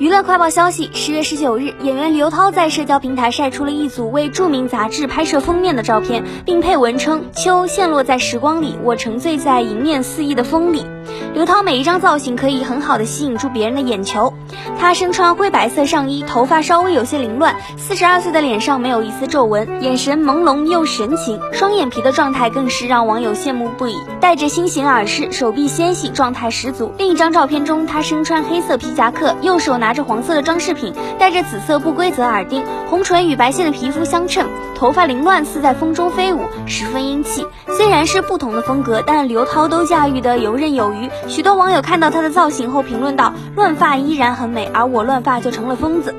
娱乐快报消息：十月十九日，演员刘涛在社交平台晒出了一组为著名杂志拍摄封面的照片，并配文称：“秋陷落在时光里，我沉醉在迎面肆意的风里。”刘涛每一张造型可以很好的吸引住别人的眼球。她身穿灰白色上衣，头发稍微有些凌乱，四十二岁的脸上没有一丝皱纹，眼神朦胧又神情，双眼皮的状态更是让网友羡慕不已。戴着心形耳饰，手臂纤细，状态十足。另一张照片中，她身穿黑色皮夹克，右手拿着黄色的装饰品，戴着紫色不规则耳钉，红唇与白皙的皮肤相衬，头发凌乱似在风中飞舞，十分英气。虽然是不同的风格，但刘涛都驾驭的游刃有余。许多网友看到她的造型后评论道：“乱发依然很美，而我乱发就成了疯子。”